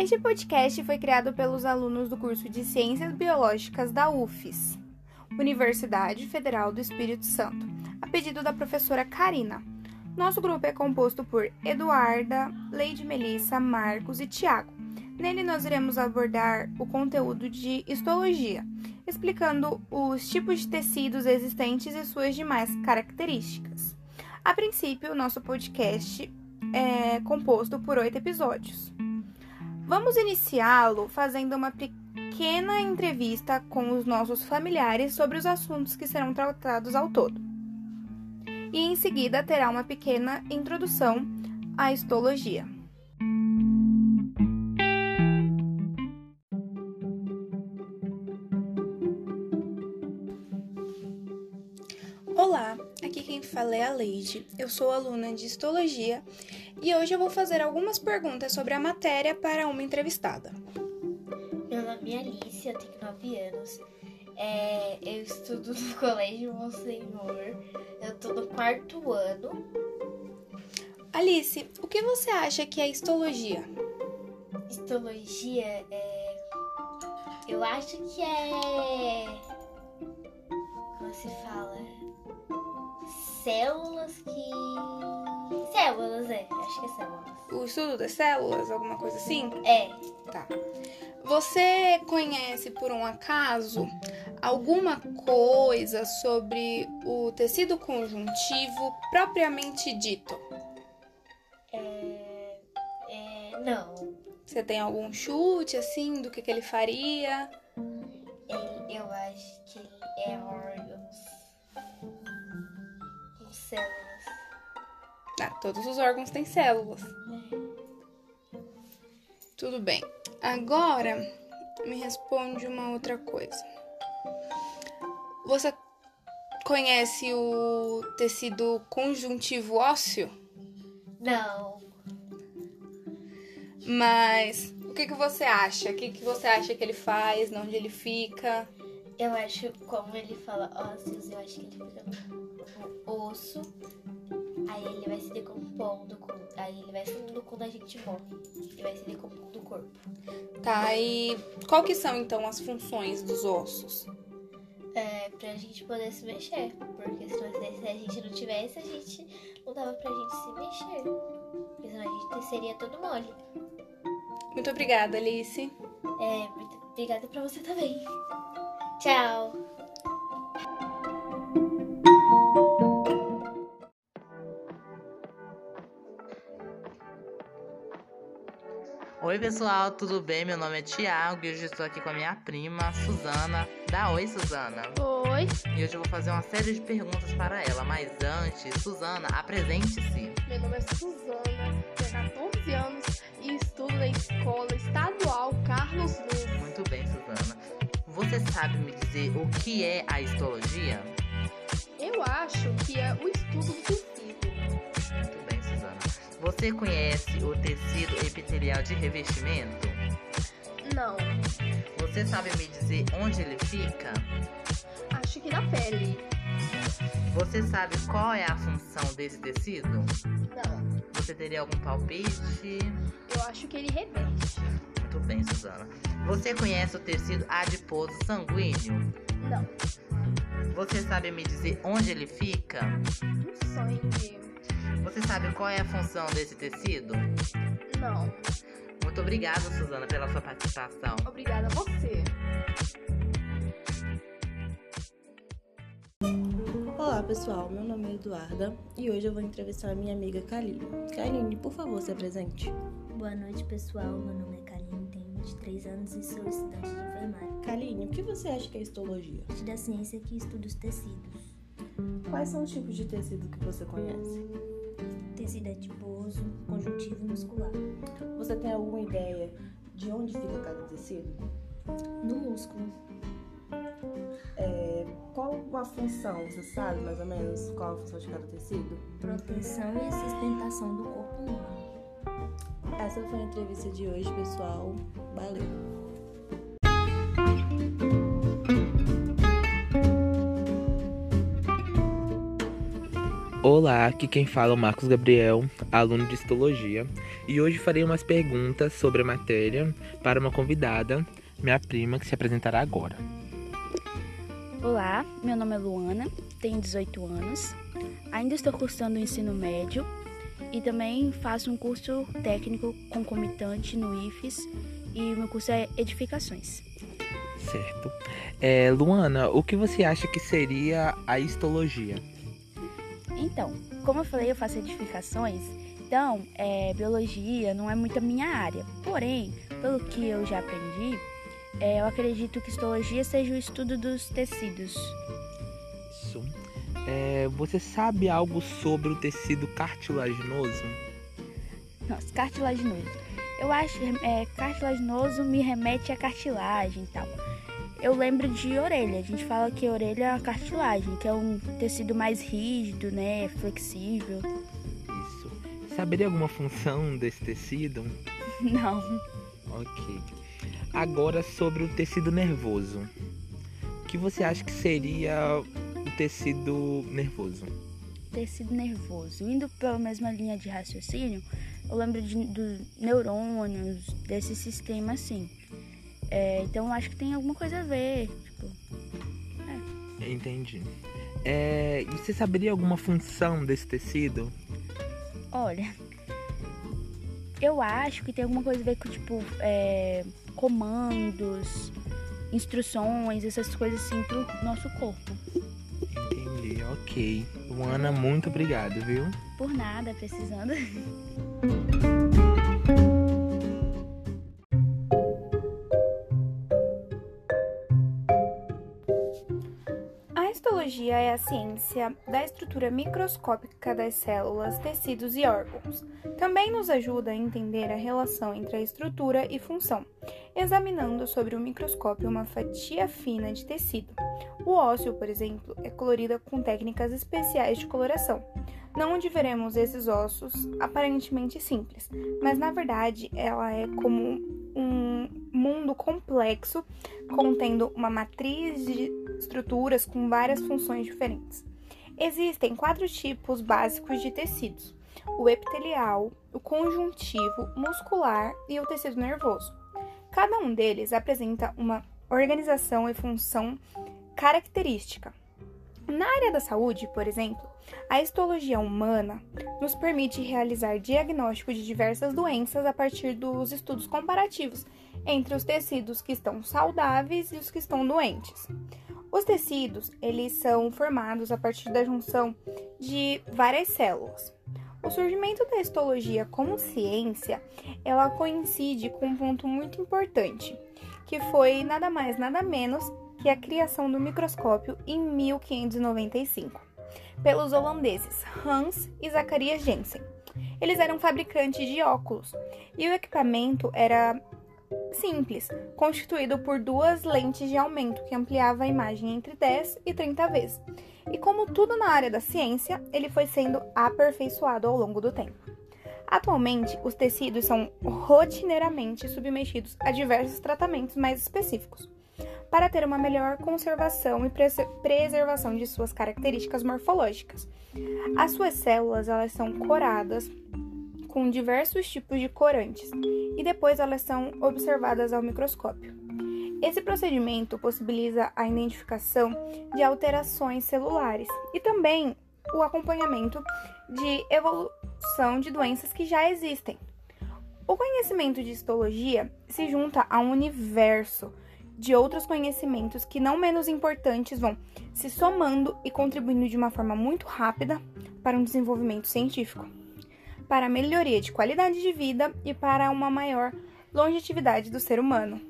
Este podcast foi criado pelos alunos do curso de Ciências Biológicas da UFES, Universidade Federal do Espírito Santo, a pedido da professora Karina. Nosso grupo é composto por Eduarda, Leide Melissa, Marcos e Tiago. Nele nós iremos abordar o conteúdo de histologia, explicando os tipos de tecidos existentes e suas demais características. A princípio, nosso podcast é composto por oito episódios. Vamos iniciá-lo fazendo uma pequena entrevista com os nossos familiares sobre os assuntos que serão tratados ao todo. E em seguida terá uma pequena introdução à histologia. Olá, aqui quem fala é a Leide. Eu sou aluna de histologia e hoje eu vou fazer algumas perguntas sobre a matéria para uma entrevistada. Meu nome é Alice, eu tenho 9 anos. É, eu estudo no Colégio Monsenhor. Eu tô no quarto ano. Alice, o que você acha que é histologia? Histologia é. Eu acho que é. Como se fala? Células que. Células, é. Acho que é células. O estudo das células, alguma coisa assim? É. Tá. Você conhece por um acaso alguma coisa sobre o tecido conjuntivo propriamente dito? É. é não. Você tem algum chute assim do que, que ele faria? Ele, eu acho que ele é. Células. Ah, todos os órgãos têm células. Tudo bem. Agora me responde uma outra coisa. Você conhece o tecido conjuntivo ósseo? Não. Mas o que, que você acha? O que, que você acha que ele faz? Onde ele fica? Eu acho, como ele fala ósseos, eu acho que ele fica osso. Aí ele vai se decompondo, com, aí ele vai sumindo quando a gente morre. Ele vai se decompondo do corpo. Tá, e qual que são então as funções dos ossos? É, pra gente poder se mexer. Porque se, se a gente não tivesse, a gente não dava pra gente se mexer. Porque senão a gente seria todo mole. Muito obrigada, Alice. É, muito obrigada pra você também. Tchau. Oi pessoal, tudo bem? Meu nome é Thiago e hoje estou aqui com a minha prima, Suzana. Dá oi, Suzana. Oi, E hoje eu vou fazer uma série de perguntas para ela, mas antes, Suzana, apresente-se. meu nome é Suzana, tenho 14 anos e estudo na escola estadual Carlos Luz. Muito bem, Suzana. Você sabe me dizer o que é a histologia? Eu acho que é o estudo do Você conhece o tecido epitelial de revestimento? Não, Você sabe me dizer onde ele fica? acho que na pele. Você sabe qual é a função desse tecido? Não, Você teria algum palpite? eu acho que ele reveste. Muito bem, Suzana. Você conhece o tecido adiposo sanguíneo? Não, Você sabe me dizer onde ele fica? no sangue. Você sabe qual é a função desse tecido? Não, Muito obrigado, Suzana, pela sua participação. obrigada a você. Olá pessoal, meu nome é Eduarda e hoje eu vou entrevistar a minha amiga Kaline. Kaline, por favor, se apresente. Boa noite, pessoal. Meu nome é Kaline, tenho 23 anos e sou estudante de enfermagem. Kaline, o que você acha que é histologia? Da ciência que estuda os tecidos. Quais são os tipos de tecido que você conhece? Tecido adiposo, conjuntivo e muscular. Você tem alguma ideia de onde fica cada tecido? No músculo, É, qual a função, você sabe mais ou menos qual a função de cada tecido? proteção e sustentação do corpo humano. Essa foi a entrevista de hoje, pessoal. Valeu! Olá, aqui quem fala é o Marcos Gabriel, aluno de Histologia, e hoje farei umas perguntas sobre a matéria para uma convidada, minha prima, que se apresentará agora. Olá, meu nome é Luana, tenho 18 anos, ainda estou cursando o ensino médio e também faço um curso técnico concomitante no IFES e meu curso é Edificações. Certo. É, Luana, o que você acha que seria a histologia? Então, como eu falei, eu faço edificações, então é, biologia não é muito a minha área. Porém, pelo que eu já aprendi, é, eu acredito que histologia seja o estudo dos tecidos. Isso. É, você sabe algo sobre o tecido cartilaginoso? Nossa, cartilaginoso. Eu acho que é, cartilaginoso me remete a cartilagem e tal. Eu lembro de orelha. A gente fala que orelha é a cartilagem, que é um tecido mais rígido, né? Flexível. Isso. Saberia alguma função desse tecido? Não. Ok. Agora sobre o tecido nervoso. O que você acha que seria o tecido nervoso? Tecido nervoso. Indo pela mesma linha de raciocínio, eu lembro de, do neurônios, desse sistema assim. É, então acho que tem alguma coisa a ver. Tipo, é. Entendi. É, e você saberia alguma função desse tecido? Olha, eu acho que tem alguma coisa a ver com, tipo, é, comandos, instruções, essas coisas assim pro nosso corpo. Entendi, ok. Luana, muito obrigado, viu? Por nada, precisando. A histologia é a ciência da estrutura microscópica das células, tecidos e órgãos. Também nos ajuda a entender a relação entre a estrutura e função, examinando sobre o microscópio uma fatia fina de tecido. O ósseo, por exemplo, é colorida com técnicas especiais de coloração, não onde veremos esses ossos aparentemente simples, mas na verdade ela é como um mundo complexo contendo uma matriz de estruturas com várias funções diferentes. Existem quatro tipos básicos de tecidos: o epitelial, o conjuntivo, muscular e o tecido nervoso. Cada um deles apresenta uma organização e função característica. Na área da saúde, por exemplo, a histologia humana nos permite realizar diagnóstico de diversas doenças a partir dos estudos comparativos entre os tecidos que estão saudáveis e os que estão doentes. Os tecidos, eles são formados a partir da junção de várias células. O surgimento da histologia como ciência, ela coincide com um ponto muito importante, que foi nada mais nada menos que a criação do microscópio em 1595, pelos holandeses Hans e Zacharias Jensen. Eles eram fabricantes de óculos e o equipamento era simples, constituído por duas lentes de aumento que ampliava a imagem entre 10 e 30 vezes. E como tudo na área da ciência, ele foi sendo aperfeiçoado ao longo do tempo. Atualmente, os tecidos são rotineiramente submetidos a diversos tratamentos mais específicos para ter uma melhor conservação e preservação de suas características morfológicas. As suas células elas são coradas com diversos tipos de corantes e depois elas são observadas ao microscópio. Esse procedimento possibilita a identificação de alterações celulares e também o acompanhamento de evolução de doenças que já existem. O conhecimento de histologia se junta a um universo de outros conhecimentos que, não menos importantes, vão se somando e contribuindo de uma forma muito rápida para um desenvolvimento científico, para a melhoria de qualidade de vida e para uma maior longevidade do ser humano.